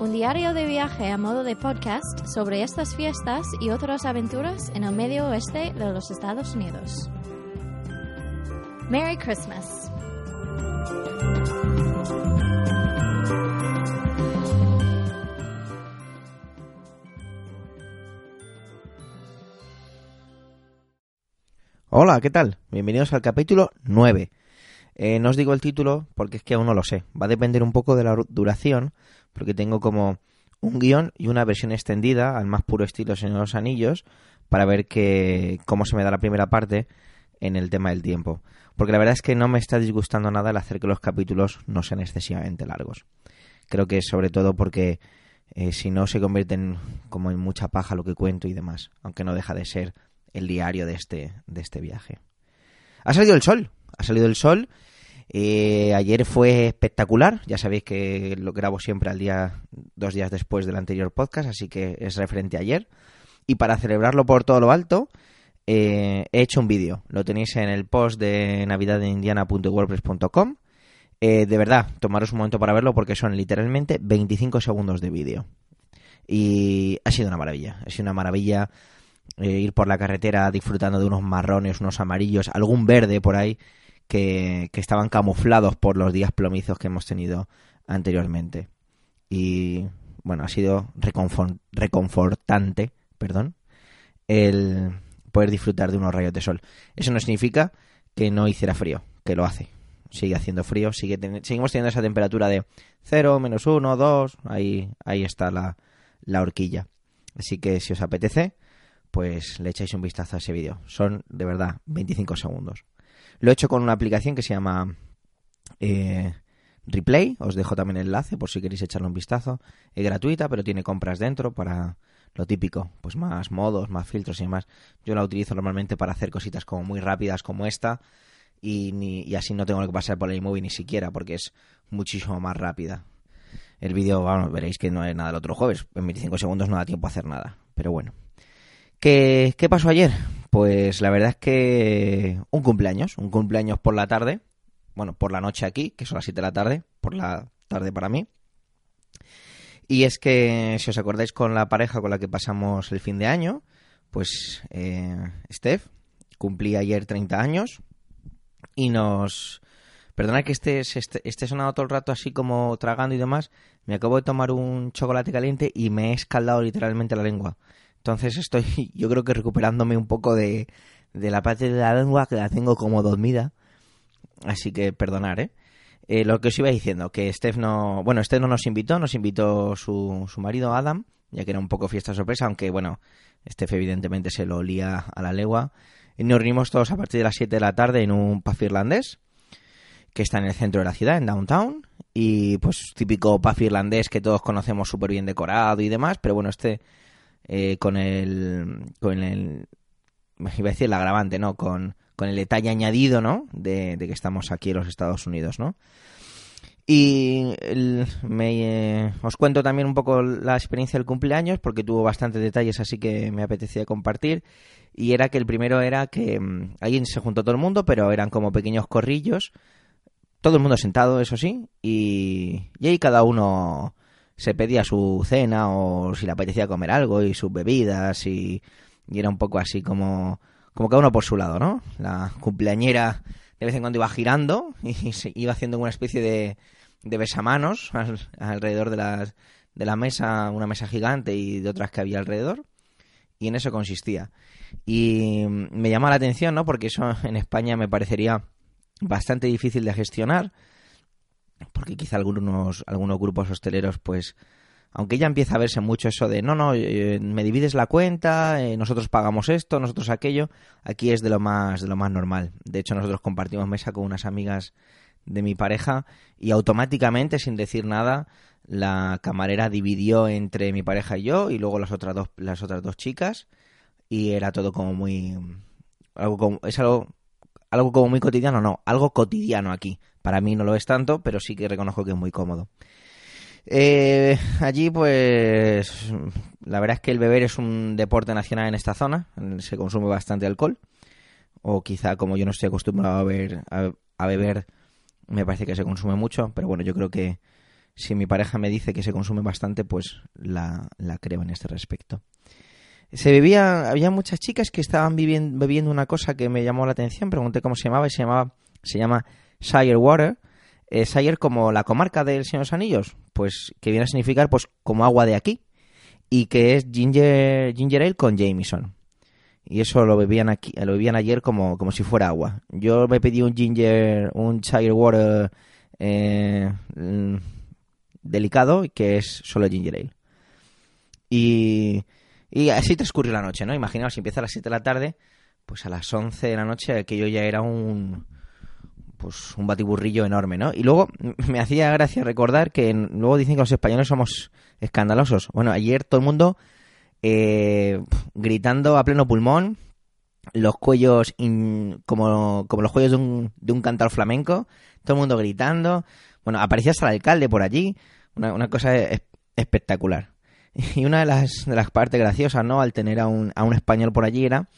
Un diario de viaje a modo de podcast sobre estas fiestas y otras aventuras en el medio oeste de los Estados Unidos. Merry Christmas. Hola, ¿qué tal? Bienvenidos al capítulo 9. Eh, no os digo el título porque es que aún no lo sé. Va a depender un poco de la duración, porque tengo como un guion y una versión extendida al más puro estilo Señor de los Anillos para ver que, cómo se me da la primera parte en el tema del tiempo. Porque la verdad es que no me está disgustando nada el hacer que los capítulos no sean excesivamente largos. Creo que sobre todo porque eh, si no se convierten como en mucha paja lo que cuento y demás, aunque no deja de ser el diario de este, de este viaje. Ha salido el sol, ha salido el sol. Eh, ayer fue espectacular, ya sabéis que lo grabo siempre al día, dos días después del anterior podcast, así que es referente a ayer. Y para celebrarlo por todo lo alto, eh, he hecho un vídeo. Lo tenéis en el post de navidadindiana.wordpress.com. Eh, de verdad, tomaros un momento para verlo porque son literalmente 25 segundos de vídeo. Y ha sido una maravilla, ha sido una maravilla eh, ir por la carretera disfrutando de unos marrones, unos amarillos, algún verde por ahí que, estaban camuflados por los días plomizos que hemos tenido anteriormente. Y bueno, ha sido reconfor- reconfortante, perdón, el poder disfrutar de unos rayos de sol. Eso no significa que no hiciera frío, que lo hace. Sigue haciendo frío, sigue seguimos teniendo esa temperatura de 0, menos 1, 2, ahí, ahí está la, la horquilla. Así que si os apetece, pues le echáis un vistazo a ese vídeo. Son, de verdad, 25 segundos. Lo he hecho con una aplicación que se llama eh, Replay. Os dejo también el enlace por si queréis echarle un vistazo. Es gratuita, pero tiene compras dentro para lo típico. Pues más modos, más filtros y demás. Yo la utilizo normalmente para hacer cositas como muy rápidas como esta. Y, ni, y así no tengo que pasar por el iMovie ni siquiera, porque es muchísimo más rápida. El vídeo, vamos, veréis que no es nada del otro jueves. En 25 segundos no da tiempo a hacer nada. Pero bueno. ¿Qué, ¿Qué pasó ayer? Pues la verdad es que un cumpleaños, un cumpleaños por la tarde, bueno, por la noche aquí, que son las 7 de la tarde, por la tarde para mí. Y es que, si os acordáis con la pareja con la que pasamos el fin de año, pues eh, Steph cumplía ayer 30 años y nos... Perdona que esté, esté, esté sonando todo el rato así como tragando y demás, me acabo de tomar un chocolate caliente y me he escaldado literalmente la lengua. Entonces estoy, yo creo que recuperándome un poco de, de la parte de la lengua que la tengo como dormida. Así que perdonar, ¿eh? Eh, Lo que os iba diciendo, que Steph no... Bueno, Steph no nos invitó, nos invitó su, su marido Adam, ya que era un poco fiesta sorpresa, aunque bueno, Steph evidentemente se lo olía a la legua. Y nos reunimos todos a partir de las 7 de la tarde en un pub irlandés, que está en el centro de la ciudad, en downtown. Y pues típico pub irlandés que todos conocemos súper bien decorado y demás, pero bueno, este eh, con el con el iba a decir el agravante no con, con el detalle añadido no de, de, que estamos aquí en los Estados Unidos no y me, eh, os cuento también un poco la experiencia del cumpleaños porque tuvo bastantes detalles así que me apetecía compartir. Y era que el primero era que mmm, ahí se juntó todo el mundo pero eran como pequeños corrillos todo el mundo sentado eso sí y, y ahí cada uno se pedía su cena o si le apetecía comer algo y sus bebidas y, y, era un poco así como, como cada uno por su lado, ¿no? La cumpleañera de vez en cuando iba girando y se iba haciendo una especie de, de besamanos al, alrededor de, las, de la mesa, una mesa gigante y de otras que había alrededor y en eso consistía. Y me llama la atención, ¿no? Porque eso en España me parecería bastante difícil de gestionar porque quizá algunos, algunos grupos hosteleros, pues, aunque ya empieza a verse mucho eso de, no, no, eh, me divides la cuenta, eh, nosotros pagamos esto, nosotros aquello, aquí es de lo más, de lo más normal. De hecho, nosotros compartimos mesa con unas amigas de mi pareja y automáticamente, sin decir nada, la camarera dividió entre mi pareja y yo y luego las otras dos, las otras dos chicas y era todo como muy algo como, es algo algo como muy cotidiano, no, algo cotidiano aquí. Para mí no lo es tanto, pero sí que reconozco que es muy cómodo. Eh, allí, pues, la verdad es que el beber es un deporte nacional en esta zona. Se consume bastante alcohol. O quizá, como yo no estoy acostumbrado a, a, a beber, me parece que se consume mucho. Pero bueno, yo creo que si mi pareja me dice que se consume bastante, pues la, la creo en este respecto. Se bebía, había muchas chicas que estaban viviendo, bebiendo una cosa que me llamó la atención. Pregunté cómo se llamaba y se llamaba, se llama Shire Water. Eh, Shire como la comarca del Señor de los Anillos, pues que viene a significar pues como agua de aquí y que es ginger, ginger ale con Jameson. Y eso lo bebían aquí, lo bebían ayer como, como si fuera agua. Yo me pedí un ginger, un Shire Water eh, delicado que es solo ginger ale. Y, y así transcurrió la noche, ¿no? Imaginaos, si empieza a las 7 de la tarde, pues a las 11 de la noche aquello ya era un pues un batiburrillo enorme, ¿no? Y luego me hacía gracia recordar que luego dicen que los españoles somos escandalosos. Bueno, ayer todo el mundo eh, gritando a pleno pulmón, los cuellos como, como los cuellos de un, de un cantor flamenco, todo el mundo gritando. Bueno, aparecía hasta el alcalde por allí, una, una cosa es- espectacular. Y una de las, de las partes graciosas, ¿no? Al tener a un, a un español por allí era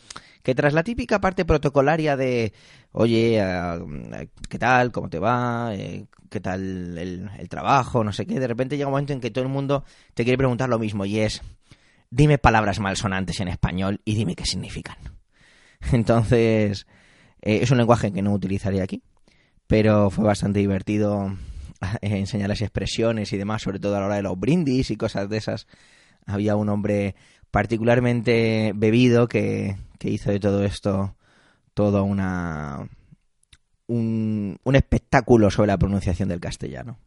que tras la típica parte protocolaria de, oye, eh, ¿qué tal? ¿Cómo te va? Eh, ¿Qué tal el, el trabajo? No sé qué. De repente llega un momento en que todo el mundo te quiere preguntar lo mismo y es, dime palabras malsonantes en español y dime qué significan. Entonces, eh, es un lenguaje que no utilizaría aquí, pero fue bastante divertido enseñar las expresiones y demás, sobre todo a la hora de los brindis y cosas de esas. Había un hombre particularmente bebido que, hizo de todo esto todo una un, espectáculo sobre la pronunciación del castellano.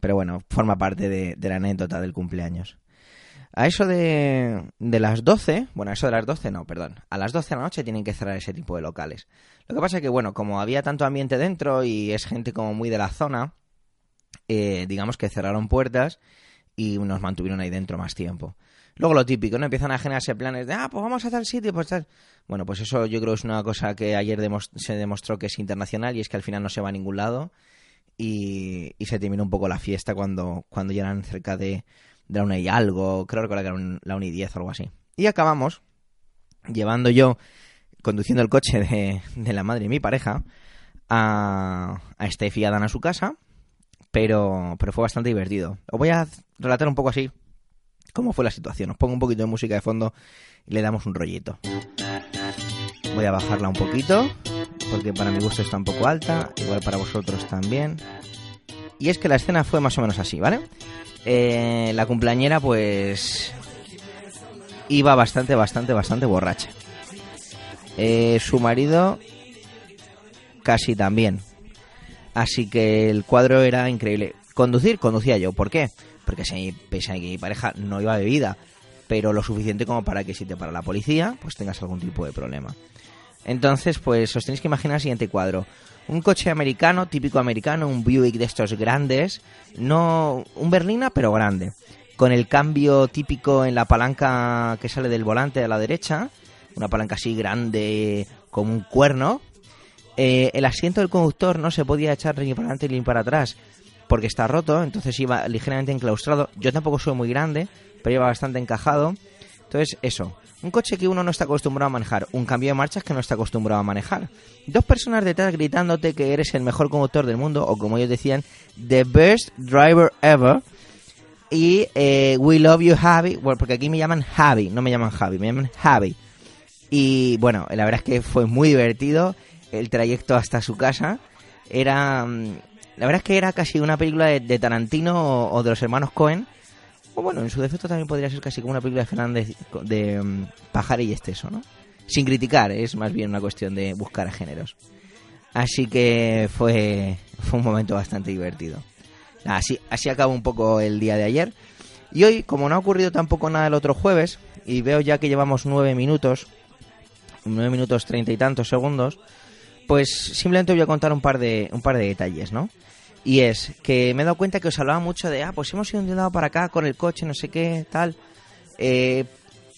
Pero bueno, forma parte de, de la anécdota del cumpleaños. A eso de, de las 12, bueno, a eso de las 12 no, perdón, a las 12 de la noche tienen que cerrar ese tipo de locales. Lo que pasa es que, bueno, como había tanto ambiente dentro y es gente como muy de la zona, eh, digamos que cerraron puertas y nos mantuvieron ahí dentro más tiempo. Luego lo típico, ¿no? Empiezan a generarse planes de, ah, pues vamos a tal sitio, pues tal. Bueno, pues eso yo creo es una cosa que ayer se demostró que es internacional y es que al final no se va a ningún lado y, y se terminó un poco la fiesta cuando, cuando ya eran cerca de, la una y algo, creo que era la una y diez o algo así. Y acabamos llevando yo, conduciendo el coche de, de la madre de mi pareja, a, a Steph y a Dan a su casa, pero, pero fue bastante divertido. Os voy a relatar un poco así cómo fue la situación. Os pongo un poquito de música de fondo y le damos un rollito. Voy a bajarla un poquito, porque para mi gusto está un poco alta, igual para vosotros también. Y es que la escena fue más o menos así, ¿vale? Eh, la cumpleañera, pues. iba bastante, bastante, bastante borracha. Eh, su marido, casi también. Así que el cuadro era increíble. Conducir, conducía yo. ¿Por qué? Porque si, pese que mi pareja no iba bebida, pero lo suficiente como para que si te para la policía, pues tengas algún tipo de problema. Entonces, pues os tenéis que imaginar el siguiente cuadro. Un coche americano, típico americano, un Buick de estos grandes, no un berlina, pero grande, con el cambio típico en la palanca que sale del volante a la derecha, una palanca así grande como un cuerno. Eh, el asiento del conductor no se podía echar ni para adelante ni para atrás porque está roto, entonces iba ligeramente enclaustrado. Yo tampoco soy muy grande, pero iba bastante encajado. Entonces, eso. Un coche que uno no está acostumbrado a manejar. Un cambio de marchas que no está acostumbrado a manejar. Dos personas detrás gritándote que eres el mejor conductor del mundo, o como ellos decían, the best driver ever. Y eh, we love you, Javi. Bueno, porque aquí me llaman Javi, no me llaman Javi, me llaman Javi. Y bueno, la verdad es que fue muy divertido el trayecto hasta su casa. Era. La verdad es que era casi una película de, Tarantino o, de los hermanos Cohen. O bueno, en su defecto también podría ser casi como una película de Fernández de, mm, Pajar y Esteso, ¿no? Sin criticar, es más bien una cuestión de buscar géneros. Así que fue, fue un momento bastante divertido. Así, así acabó un poco el día de ayer. Y hoy, como no ha ocurrido tampoco nada el otro jueves, y veo ya que llevamos nueve minutos, nueve minutos treinta y tantos segundos, pues simplemente voy a contar un par de, un par de detalles, ¿no? Y es que me he dado cuenta que os hablaba mucho de, ah, pues hemos ido de un lado para acá con el coche, no sé qué, tal. Eh,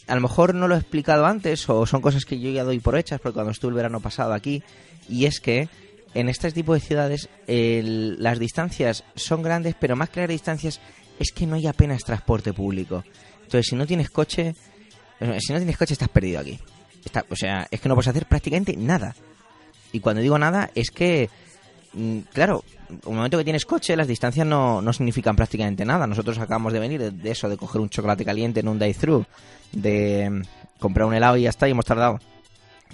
a lo mejor no lo he explicado antes o son cosas que yo ya doy por hechas porque cuando estuve el verano pasado aquí. Y es que en este tipo de ciudades el- las distancias son grandes pero más que las distancias es que no hay apenas transporte público. Entonces si no tienes coche eh, si no tienes coche estás perdido aquí. O sea es que no puedes hacer prácticamente nada. Y cuando digo nada es que claro, un momento que tienes coche, las distancias no, no significan prácticamente nada. Nosotros acabamos de venir de, eso, de coger un chocolate caliente en un drive-thru, de mm, comprar un helado y ya está, y hemos tardado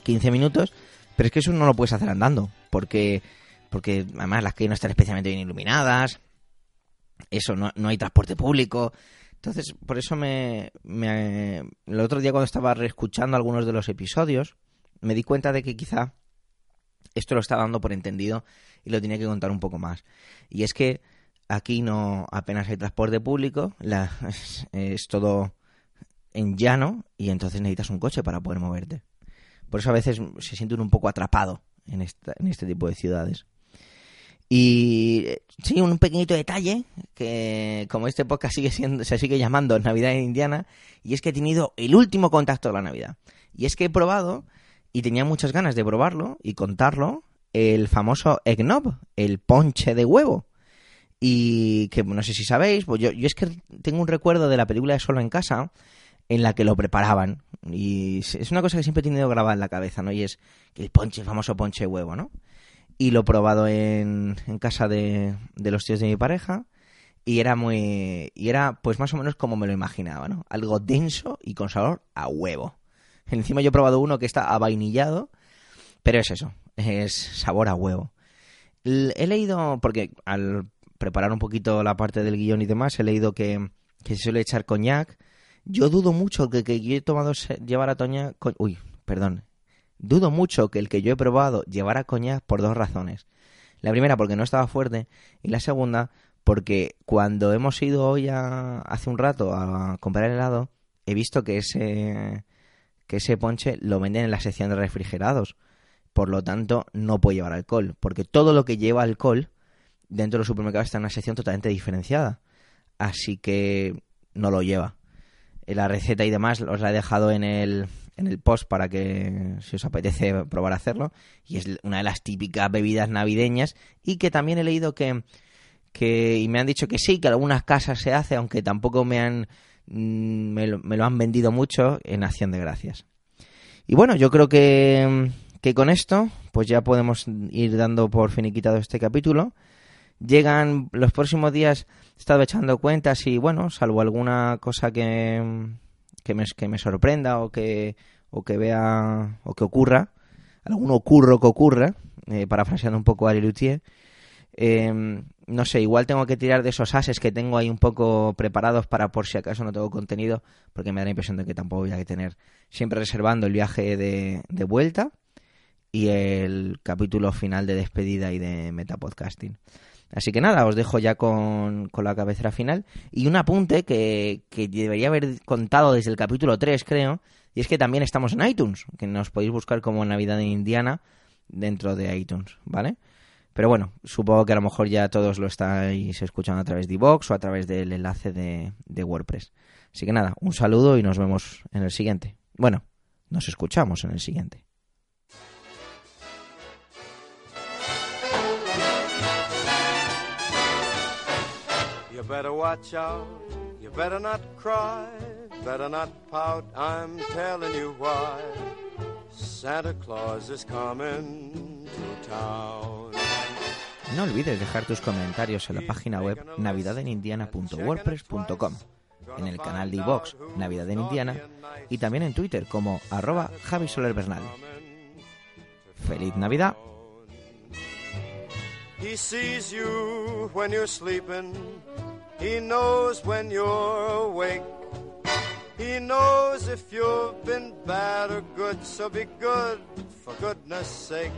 15 minutos, pero es que eso no lo puedes hacer andando, porque, porque además las calles no están especialmente bien iluminadas, eso, no, no hay transporte público. Entonces, por eso me. El otro día cuando estaba reescuchando algunos de los episodios, me di cuenta de que quizá esto lo estaba dando por entendido y lo tenía que contar un poco más. Y es que aquí no apenas hay transporte público, la- es, todo en llano y entonces necesitas un coche para poder moverte. Por eso a veces se siente uno un poco atrapado en, esta, en este tipo de ciudades. Y sí, un pequeñito detalle que como este podcast sigue siendo, se sigue llamando Navidad en Indiana, y es que he tenido el último contacto de la Navidad. Y es que he probado, y tenía muchas ganas de probarlo y contarlo, el famoso eggnog, el ponche de huevo. Y que no sé si sabéis, pues yo, yo es que tengo un recuerdo de la película de Solo en Casa en la que lo preparaban. Y es una cosa que siempre he tenido grabada en la cabeza, ¿no? Y es el ponche, el famoso ponche de huevo, ¿no? y lo he probado en, casa de, de los tíos de mi pareja y era muy y era pues más o menos como me lo imaginaba no algo denso y con sabor a huevo encima yo he probado uno que está avainillado pero es eso es sabor a huevo he leído porque al preparar un poquito la parte del guion y demás he leído que, que se suele echar coñac yo dudo mucho que, que yo he tomado llevara coñac co- uy perdón Dudo mucho que el que yo he probado llevara coñac por dos razones. La primera porque no estaba fuerte y la segunda porque cuando hemos ido hoy a, hace un rato a comprar helado he visto que ese que ese ponche lo venden en la sección de refrigerados. Por lo tanto, no puede llevar alcohol, porque todo lo que lleva alcohol dentro de los supermercados está en una sección totalmente diferenciada. Así que no lo lleva. Eh, La receta y demás os la he dejado en el, en el post para que si os apetece probar a hacerlo. Y es una de las típicas bebidas navideñas y que también he leído que, que y me han dicho que sí, que algunas casas se hace, aunque tampoco me han mm, me lo, me lo han vendido mucho en acción de gracias. Y bueno, yo creo que, que con esto pues ya podemos ir dando por finiquitado este capítulo. Llegan los próximos días, he estado echando cuentas y bueno, salvo alguna cosa que, que, me, sorprenda o que, o que vea o que ocurra, algún ocurro que ocurra, eh, parafraseando un poco a Lelutier, eh, no sé, igual tengo que tirar de esos ases que tengo ahí un poco preparados para por si acaso no tengo contenido, porque me da la impresión de que tampoco voy a tener siempre reservando el viaje de, de vuelta y el capítulo final de despedida y de metapodcasting. Así que nada, os dejo ya con, con la cabecera final. Y un apunte que, que debería haber contado desde el capítulo 3, creo, y es que también estamos en iTunes, que nos podéis buscar como Navidad en Indiana dentro de iTunes, ¿vale? Pero bueno, supongo que a lo mejor ya todos lo estáis escuchando a través de iVoox o a través del enlace de, de WordPress. Así que nada, un saludo y nos vemos en el siguiente. Bueno, nos escuchamos en el siguiente. You better watch out, you better not cry, better not pout, I'm telling you why. Santa Claus is coming to town. No olvides dejar tus comentarios en la página web navidadenindiana.wordpress.com, en el canal de iVox Navidad en Indiana y también en Twitter como arroba Javi Soler Bernal. ¡Feliz Navidad! He sees you when you're sleeping. He knows when you're awake. He knows if you've been bad or good, so be good for goodness sake.